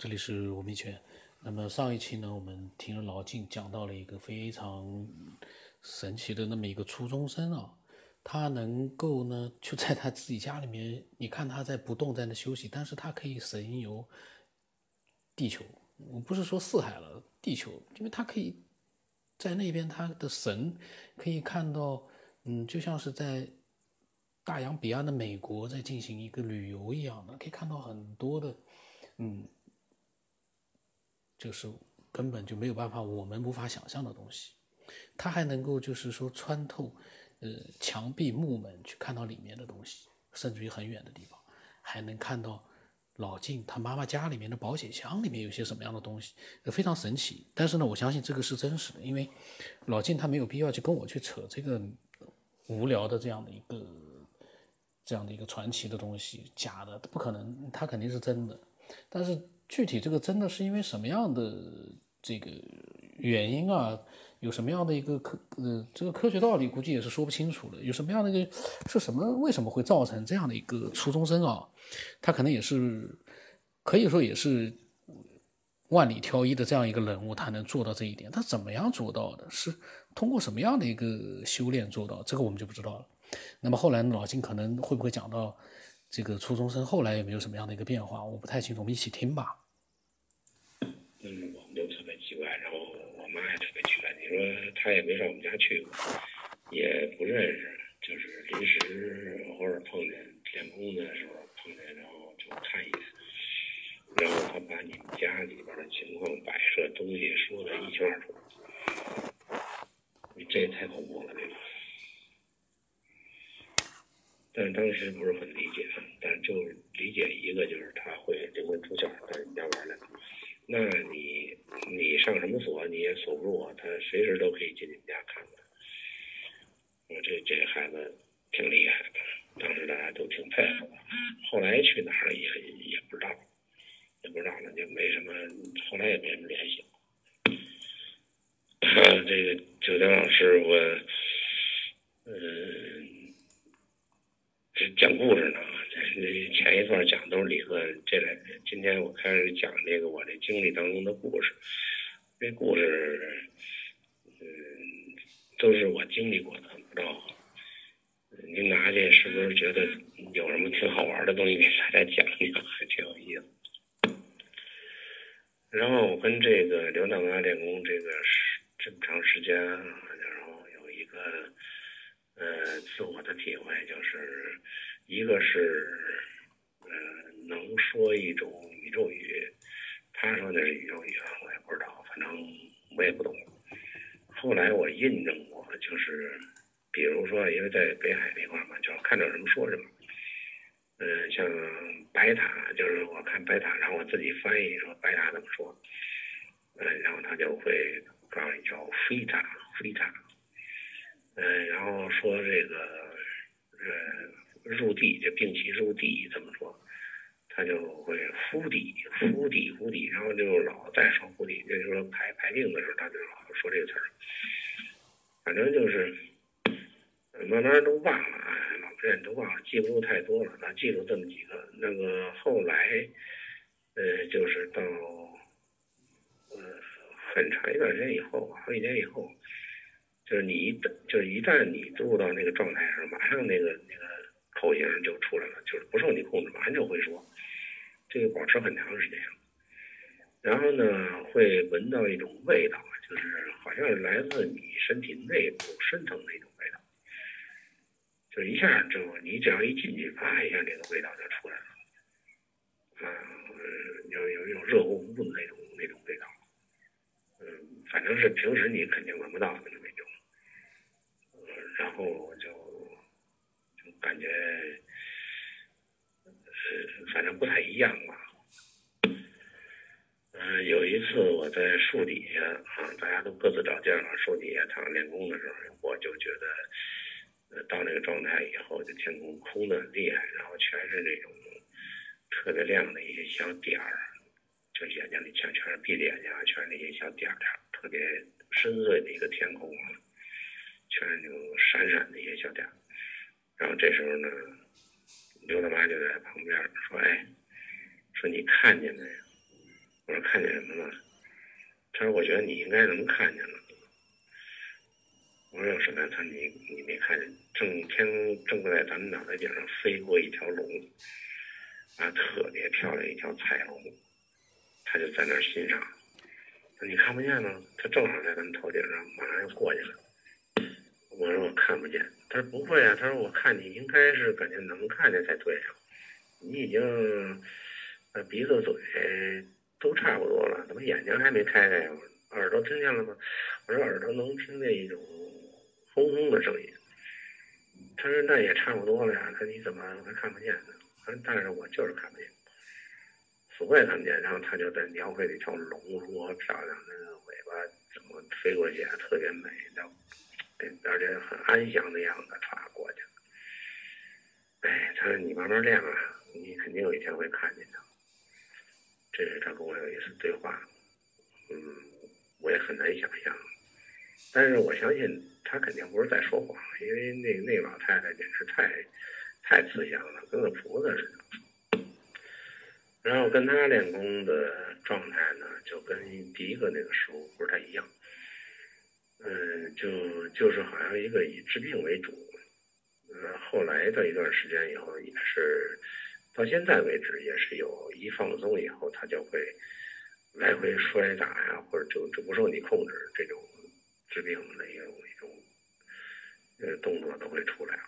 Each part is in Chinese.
这里是吴明全。那么上一期呢，我们听了老静讲到了一个非常神奇的那么一个初中生啊，他能够呢就在他自己家里面，你看他在不动在那休息，但是他可以神游地球。我不是说四海了，地球，因为他可以在那边，他的神可以看到，嗯，就像是在。大洋彼岸的美国在进行一个旅游一样的，可以看到很多的，嗯，就是根本就没有办法，我们无法想象的东西。他还能够就是说穿透，呃，墙壁木门去看到里面的东西，甚至于很远的地方，还能看到老晋他妈妈家里面的保险箱里面有些什么样的东西，非常神奇。但是呢，我相信这个是真实的，因为老晋他没有必要去跟我去扯这个无聊的这样的一个。这样的一个传奇的东西，假的不可能，他肯定是真的。但是具体这个真的是因为什么样的这个原因啊？有什么样的一个科呃这个科学道理，估计也是说不清楚的。有什么样的一个是什么？为什么会造成这样的一个初中生啊？他可能也是可以说也是万里挑一的这样一个人物，他能做到这一点，他怎么样做到的？是通过什么样的一个修炼做到？这个我们就不知道了。那么后来老金可能会不会讲到这个初中生后来有没有什么样的一个变化？我不太清楚，我们一起听吧。嗯，我们都特别奇怪，然后我妈也特别奇怪。你说她也没上我们家去过，也不认识，就是临时偶尔碰见练功的时候碰见，然后就看一眼。然后她把你们家里边的情况摆设东西说的一清二楚，你这也太恐怖了，这个？但是当时不是很理解，但就理解一个，就是他会灵魂出窍在你家玩来。那你你上什么锁你也锁不住啊，他随时都可以进你们家看看。我这这孩子挺厉害的，当时大家都挺佩服的。后来去哪儿也也不知道，也不知道了，就没什么，后来也没什么联系。这个九江老师，我嗯。讲故事呢，前一段讲都是理论，这两今天我开始讲这个我这经历当中的故事。这故事，嗯，都是我经历过的，不知道您拿去是不是觉得有什么挺好玩的东西给大家讲一讲，还挺有意思。然后我跟这个刘大妈练功这个时这么长时间，然后有一个。呃，自我的体会就是，一个是，呃，能说一种宇宙语，他说的是宇宙语，我也不知道，反正我也不懂。后来我印证过，就是，比如说，因为在北海那块嘛，就看到什么说什么。嗯，像白塔，就是我看白塔，然后我自己翻译说白塔怎么说，嗯，然后他就会告诉你叫飞塔，飞塔。嗯，然后说这个，呃，入地就并其入地怎么说？他就会敷底，敷底，敷底，然后就老在说敷底，就是说排排病的时候，他就老说这个词儿。反正就是，慢慢都忘了，哎，老人都忘了，记不住太多了，他记住这么几个。那个后来，呃，就是到，呃，很长一段时间以后，好几年以后。就是你一旦就是一旦你入到那个状态上，马上那个那个口型就出来了，就是不受你控制，马上就会说。这个保持很长时间，然后呢，会闻到一种味道，就是好像来自你身体内部深层的一种味道，就一下就你只要一进去，啪一下这个味道就出来了，啊，有有一种热乎乎的那种那种味道，嗯，反正是平时你肯定闻不到的那种。然后感觉，呃，反正不太一样吧。嗯，有一次我在树底下啊，大家都各自找地儿了，树底下躺着练功的时候，我就觉得，呃，到那个状态以后，就天空空的很厉害，然后全是那种特别亮的一些小点儿，就眼睛里全全是闭着眼睛，全是那些小点点，特别深邃的一个天空啊。全是那种闪闪的一些小点，然后这时候呢，刘大妈就在旁边说：“哎，说你看见没有？我说看见什么了？他说我觉得你应该能看见了。我说有什么呀？他你你没看见，正天正在咱们脑袋顶上飞过一条龙，啊，特别漂亮一条彩龙，他就在那儿欣赏。你看不见吗？他正好在咱们头顶上，马上要过去了。我说我看不见。他说不会啊。他说我看你应该是感觉能看见才对啊。你已经呃鼻子嘴都差不多了，怎么眼睛还没开开呀？耳朵听见了吗？我说耳朵能听见一种轰轰的声音。他说那也差不多了呀。他说你怎么还看不见呢？他说但是我就是看不见。我也看不见，然后他就在描绘那条龙如何漂亮，那个尾巴怎么飞过去，特别美，的，而且很安详的样子，歘过去了。哎，他说你慢慢练啊，你肯定有一天会看见的。这是他跟我有一次对话，嗯，我也很难想象，但是我相信他肯定不是在说谎，因为那那老太太简直太太慈祥了，跟个菩萨似的。然后跟他练功的状态呢，就跟第一个那个时候不是太一样。嗯，就就是好像一个以治病为主。呃，后来的一段时间以后，也是到现在为止，也是有一放松以后，他就会来回摔打呀，或者就就不受你控制，这种治病的一种一种呃动作都会出来。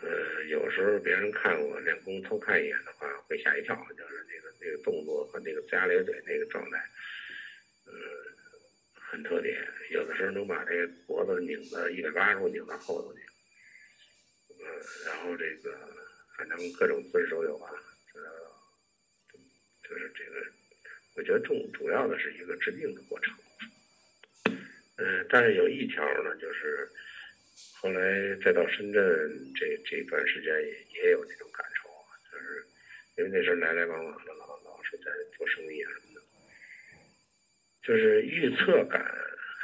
呃，有时候别人看我练功偷看一眼的话，会吓一跳，就是那个那个动作和那个龇牙咧嘴那个状态，呃，很特点。有的时候能把这个脖子拧到一百八十度，拧到后头去。嗯，然后这个反正各种姿势都有吧，呃，就是这个，我觉得重主要的是一个治病的过程。嗯，但是有一条呢，就是。后来再到深圳，这这段时间也也有这种感受啊，就是因为那时候来来往往的，老老是在做生意啊什么，就是预测感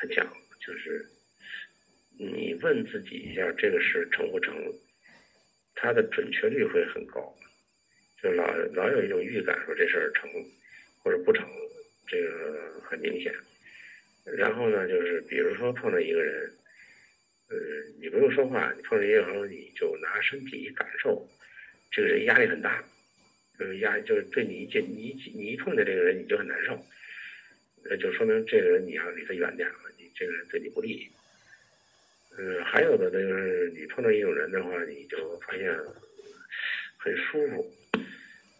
很强，就是你问自己一下这个事成不成，它的准确率会很高，就老老有一种预感说这事儿成或者不成，这个很明显。然后呢，就是比如说碰到一个人。呃，你不用说话，你碰见一个朋友，你就拿身体感受，这个人压力很大，就是，压就是对你一见你一你一碰见这个人你就很难受，那就说明这个人你要离他远点了，你这个人对你不利。嗯，还有的就是你碰到一种人的话，你就发现很舒服，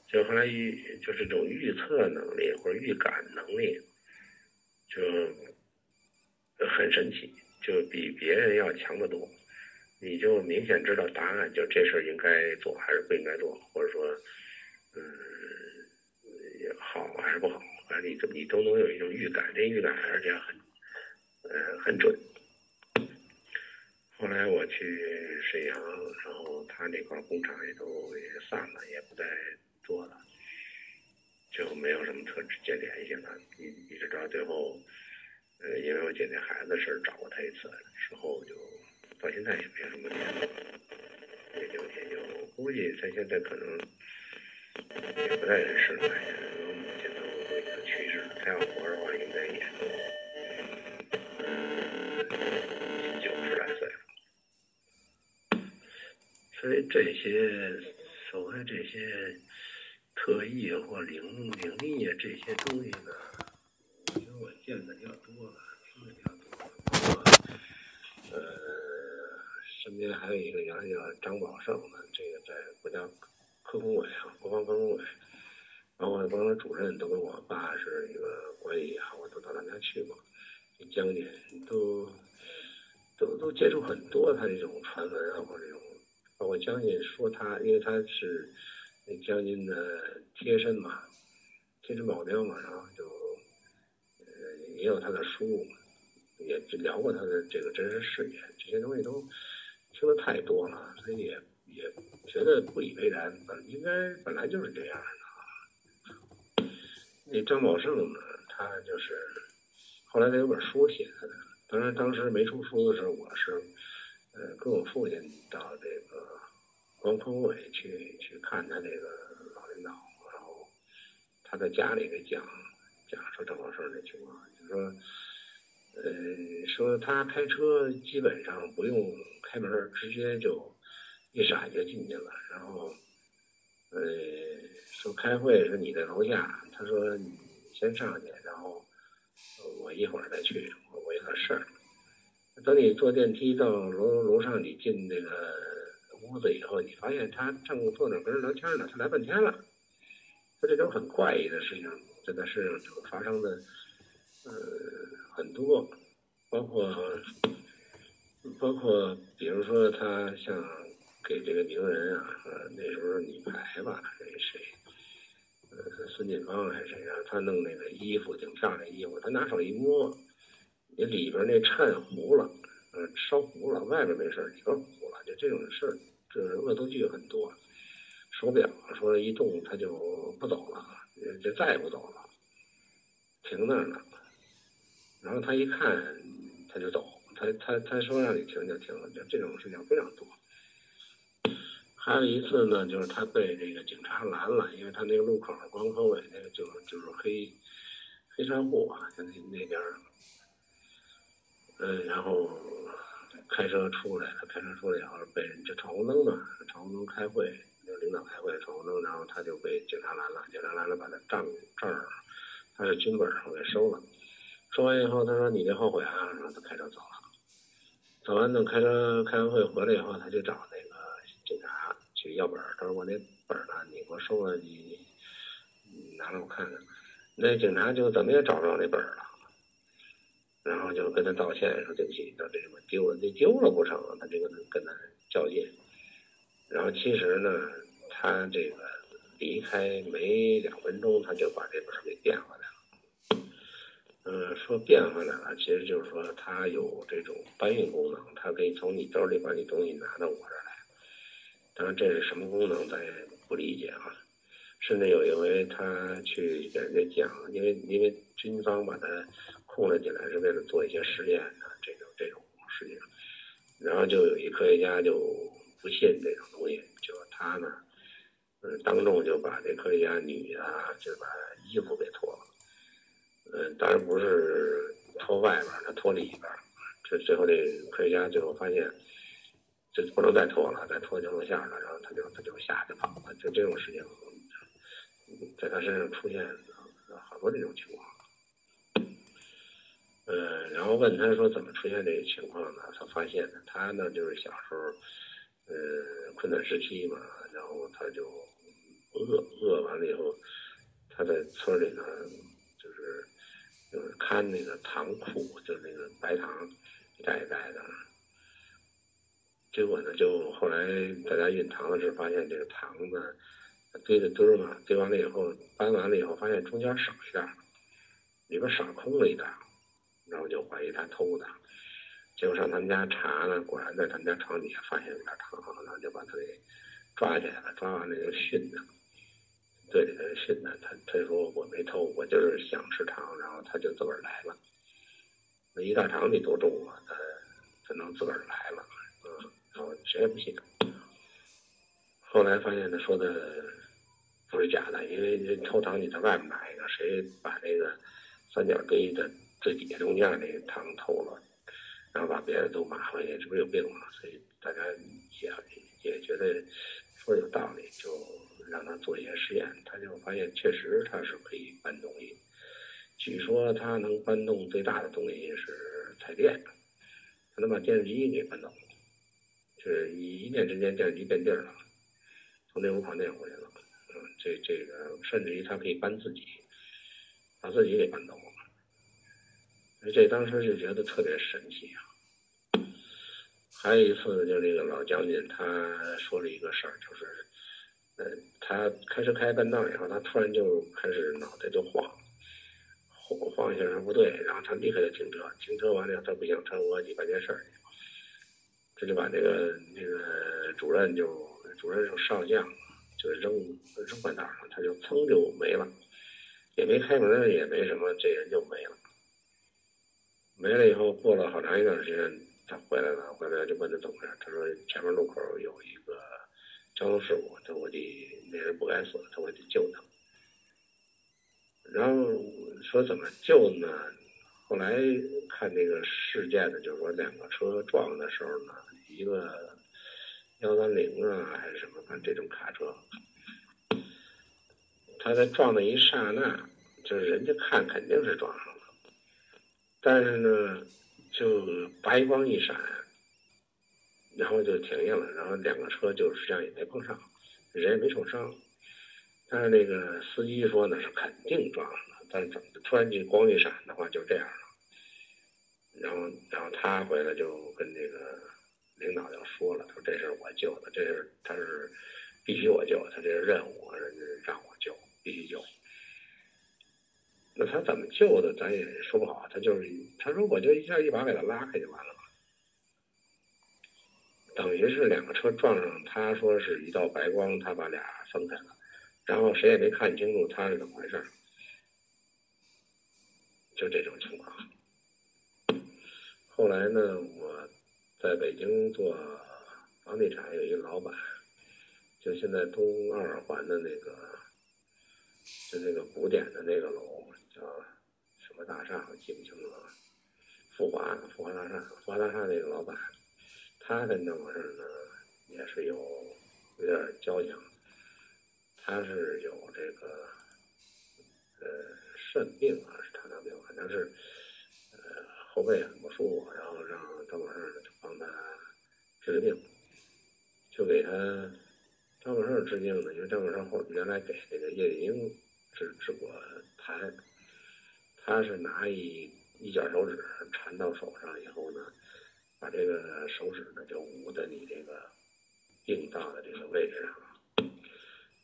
就后来预就是这种预测能力或者预感能力，就很神奇。就比别人要强得多，你就明显知道答案，就这事儿应该做还是不应该做，或者说，嗯，好还是不好，你你都能有一种预感，这预感而且很，呃，很准。后来我去沈阳，然后他那块工厂也都也散了，也不再做了，就没有什么特直接联系了，一一直到最后。呃，因为我姐那孩子的事找过他一次，之后就到现在也没什么联系，也就也就估计他现在可能也不在人世了，我母亲都已经去世了，他要活着的话，应该也九十来岁了。所以这些所谓这些特异或灵灵异啊这些东西呢。因为我见的比较多了，听的比较多。呃，身边还有一个原来叫张宝胜的，这个在国家科工委啊，国防科工委，包括包括主任都跟我爸是一个关系好，我都到他家去过。将军都都都接触很多他这种传闻啊，或者这种，包括将军说他，因为他是那将军的贴身嘛，贴身保镖嘛，然后就呃。也有他的书，也聊过他的这个真实事业，这些东西都听得太多了，所以也也觉得不以为然。本应该本来就是这样的。那张宝胜呢，他就是后来他有本书写的，当然当时没出书的时候，我是呃跟我父亲到这个光科委去去看他这个老领导，然后他在家里给讲。讲说张宝胜这情况，就说，呃，说他开车基本上不用开门，直接就一闪就进去了。然后，呃，说开会说你在楼下，他说你先上去，然后我一会儿再去，我我有点事儿。等你坐电梯到楼楼上，你进那个屋子以后，你发现他正坐那跟人聊天呢，他来半天了。他这种很怪异的事情，在他身上就发生的，呃，很多，包括包括，比如说他像给这个名人啊，那时候女排吧，那谁，呃，孙锦芳还是谁啊，他弄那个衣服挺漂亮衣服，他拿手一摸。你里边那衬糊了，呃，烧糊了，外边没事里边糊了，就这种事儿，这恶作剧很多。手表说一动它就不走了，就再也不走了，停那儿了。然后他一看，他就走，他他他说让你停就停，就这种事情非常多。还有一次呢，就是他被这个警察拦了，因为他那个路口光科伟那个就是就是黑黑商户啊，就那那边。嗯，然后开车出来了，开车出来以后被人就闯红灯嘛，闯红灯开会，那领导开会闯红灯，然后他就被警察拦了，警察拦了把他账证儿，他的军本儿给收了，收完以后他说你别后悔啊，然后他开车走了，走完等开车开完会回来以后，他就找那个警察去要本儿，他说我那本儿呢，你给我收了，你你拿来我看看，那警察就怎么也找不着那本儿了。然后就跟他道歉，说对不起，到这什么丢了，这丢了不成，他就跟他跟他较劲。然后其实呢，他这个离开没两分钟，他就把这本儿给变回来了。嗯，说变回来了，其实就是说他有这种搬运功能，他可以从你兜里把你东西拿到我这儿来。当然这是什么功能，咱也不理解啊。甚至有一回他去给人家讲，因为因为军方把他。控制起来是为了做一些实验的这种这种事情，然后就有一科学家就不信这种东西，就他呢，嗯，当众就把这科学家女的就把衣服给脱了，嗯，当然不是脱外边，他脱里边，这最后这科学家最后发现，就不能再拖了，再拖就露馅了，然后他就他就下去跑了，就这种事情，在他身上出现好多这种情况。嗯，然后问他说怎么出现这个情况呢？他发现呢，他呢就是小时候，呃，困难时期嘛，然后他就饿饿完了以后，他在村里呢，就是就是看那个糖库，就那个白糖一袋一袋的，结果呢，就后来大家运糖的时候发现这个糖呢堆的堆儿嘛，堆完了以后搬完了以后，发现中间少一袋，里边少空了一袋。然后就怀疑他偷的，结果上他们家查呢，果然在他们家床底下发现有点糖，然后就把他给抓起来了，抓完了就训他，对着他训他，他他说我没偷，我就是想吃糖，然后他就自个儿来了。那一大糖得多重啊？他他能自个儿来了，谁也不信。后来发现他说的不是假的，因为偷糖你在外面买一个，谁把那个三角堆的。最底下中间那个糖偷了，然后把别人都骂回去，这不是有病吗？所以大家也也觉得说有道理，就让他做一些实验。他就发现确实他是可以搬东西。据说他能搬动最大的东西是彩电，他能把电视机给搬走，是一念之间电视机变地儿了，从那屋跑那屋去了。嗯，这这个甚至于他可以搬自己，把自己给搬走了。这当时就觉得特别神奇啊！还有一次，就那个老将军他说了一个事儿，就是，呃，他开车开半道以后，他突然就开始脑袋就晃，晃晃一下不对，然后他立刻就停车，停车完了他不行，他我去办件事儿去，这就把那个那个主任就主任就上将就扔扔半道上，他就噌就没了，也没开门，也没什么，这人就没了。没了以后，过了好长一段时间，他回来了。回来就问他怎么回事，他说前面路口有一个交通事故，他我得那人不该死，他我得救他。然后说怎么救呢？后来看这个事件呢，就是说两个车撞的时候呢，一个幺三零啊还是什么，反正这种卡车，他在撞的一刹那，就是人家看肯定是撞上了，但是呢，就白光一闪，然后就停下了，然后两个车就实际上也没碰上，人也没受伤。但是那个司机说呢是肯定撞上了，但是怎么突然间光一闪的话就这样了。然后，然后他回来就跟那个领导就说了，他说这是我救的，这是他是必须我救，他这是任务，人家让我救，必须救。那他怎么救的，咱也说不好。他就是他说我就一下一把给他拉开就完了嘛。等于是两个车撞上，他说是一道白光，他把俩分开了。然后谁也没看清楚他是怎么回事，就这种情况。后来呢，我在北京做房地产，有一个老板，就现在东二环的那个，就那个古典的那个楼，叫什么大厦，我记不清楚了。富华，富华大厦，富华大厦那个老板，他跟这回事呢，也是有有点交情。他是有这个呃肾病还是，反正是呃后背很不舒服，然后让张宝胜就帮他治病，就给他张宝胜治病呢，因为张宝胜后原来给那个叶丽英治治过痰，他是拿一一卷手指缠到手上以后呢，把这个手指呢就捂在你这个病灶的这个位置上。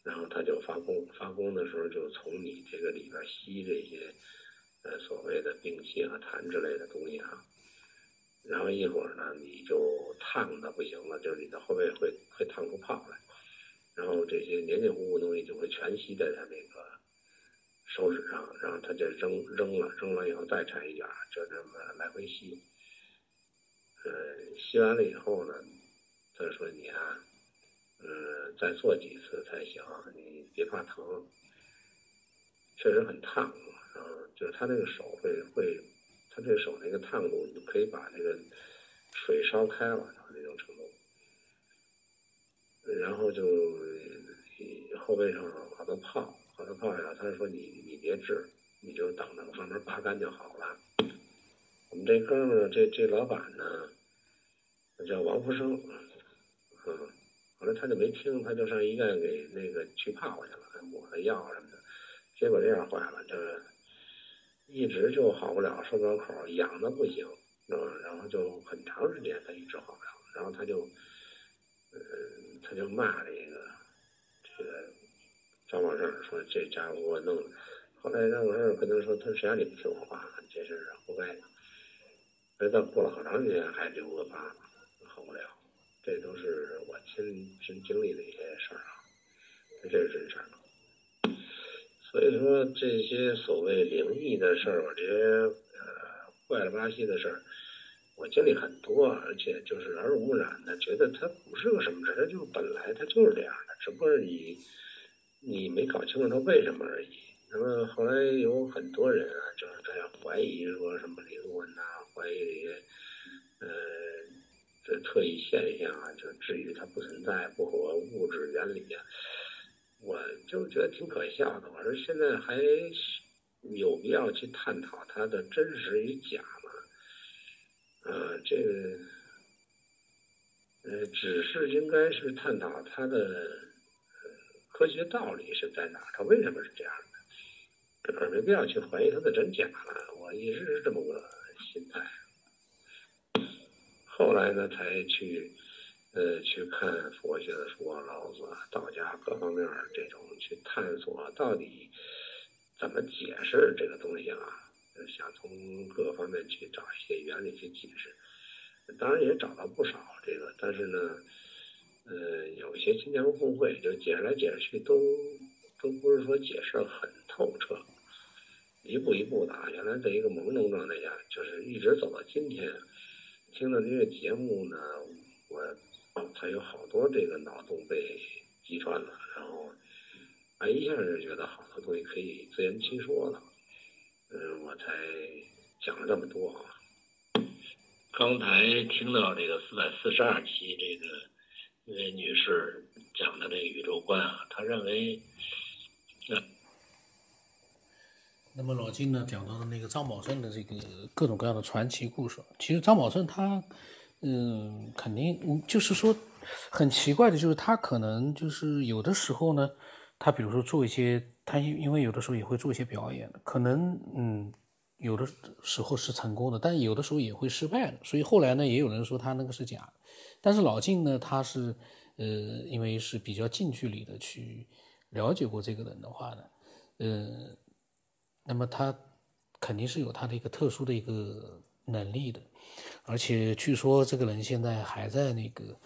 然后他就发功，发功的时候就从你这个里边吸这些，呃，所谓的病气和痰之类的东西啊。然后一会儿呢，你就烫的不行了，就是你的后背会会烫出泡来。然后这些黏黏糊糊东西就会全吸在他那个手指上，然后他就扔扔了，扔了以后再缠一卷，就这么来回吸。呃，吸完了以后呢，他说你啊。嗯，再做几次才行，你别怕疼，确实很烫，就是他那个手会会，他这手那个烫度，你就可以把那个水烧开了，那种程度。然后就后背上好多泡，好多泡呀，他说你你别治，你就等着慢慢拔干就好了。我们这哥们儿，这这老板呢，叫王福生，嗯。后来他就没听，他就上医院给那个去泡去了，抹了药什么的，结果这样坏了，就是一直就好不了，收不了口，痒的不行，嗯，然后就很长时间他一直好不了，然后他就，嗯，他就骂这个这个张宝胜说这家伙给我弄的。后来张宝胜跟他说，他谁让你不听我话，这事活该。而到过了好长时间还留个疤，好不了。这都是我亲身经历的一些事儿啊，这是真事儿。所以说这些所谓灵异的事儿，我这些呃怪了吧唧的事儿，我经历很多，而且就是耳濡目染的，觉得它不是个什么事儿，它就本来它就是这样的，只不过你你没搞清楚它为什么而已。那么后来有很多人啊，就是在怀疑说什么灵魂呐，怀疑这些呃。这特异现象啊，就至于它不存在，不合物质原理啊，我就觉得挺可笑的。我说现在还有必要去探讨它的真实与假吗？呃，这个呃，只是应该是探讨它的科学道理是在哪儿，它为什么是这样的，而没必要去怀疑它的真假了。我一直是这么个心态。后来呢，才去，呃，去看佛学的书啊，老子啊、道家各方面这种去探索，到底怎么解释这个东西啊？想从各方面去找一些原理去解释，当然也找到不少这个，但是呢，呃，有些新疆公会就解释来解释去，都都不是说解释很透彻，一步一步的啊，原来在一个朦胧状态下，就是一直走到今天。听到这个节目呢，我才有好多这个脑洞被击穿了，然后哎，一下就觉得好多东西可以自圆其说了。嗯，我才讲了这么多啊。刚才听到这个四百四十二期这个这位女士讲的这个宇宙观啊，她认为，那么老金呢讲到的那个张宝胜的这个各种各样的传奇故事，其实张宝胜他，嗯，肯定就是说很奇怪的，就是他可能就是有的时候呢，他比如说做一些，他因为有的时候也会做一些表演，可能嗯。有的时候是成功的，但有的时候也会失败的。所以后来呢，也有人说他那个是假的。但是老晋呢，他是呃，因为是比较近距离的去了解过这个人的话呢，呃，那么他肯定是有他的一个特殊的一个能力的。而且据说这个人现在还在那个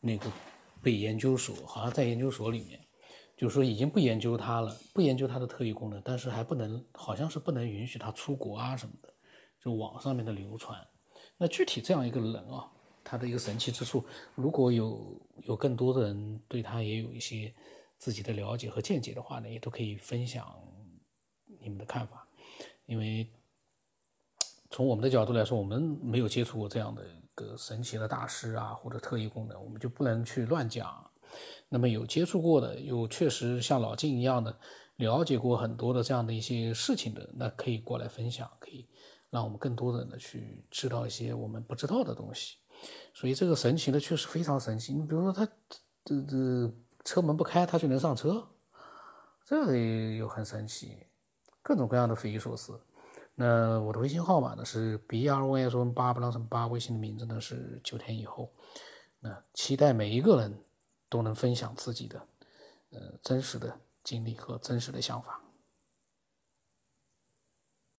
那个被研究所，好像在研究所里面。就是说已经不研究他了，不研究他的特异功能，但是还不能，好像是不能允许他出国啊什么的，就网上面的流传。那具体这样一个人啊，他的一个神奇之处，如果有有更多的人对他也有一些自己的了解和见解的话呢，也都可以分享你们的看法。因为从我们的角度来说，我们没有接触过这样的一个神奇的大师啊，或者特异功能，我们就不能去乱讲。那么有接触过的，有确实像老金一样的了解过很多的这样的一些事情的，那可以过来分享，可以让我们更多的呢去知道一些我们不知道的东西。所以这个神奇的确实非常神奇。你比如说他这这车门不开，他就能上车，这个又很神奇，各种各样的匪夷所思。那我的微信号码呢是 b r o s 八不让什么八，微信的名字呢是九天以后。那期待每一个人。都能分享自己的，呃，真实的经历和真实的想法。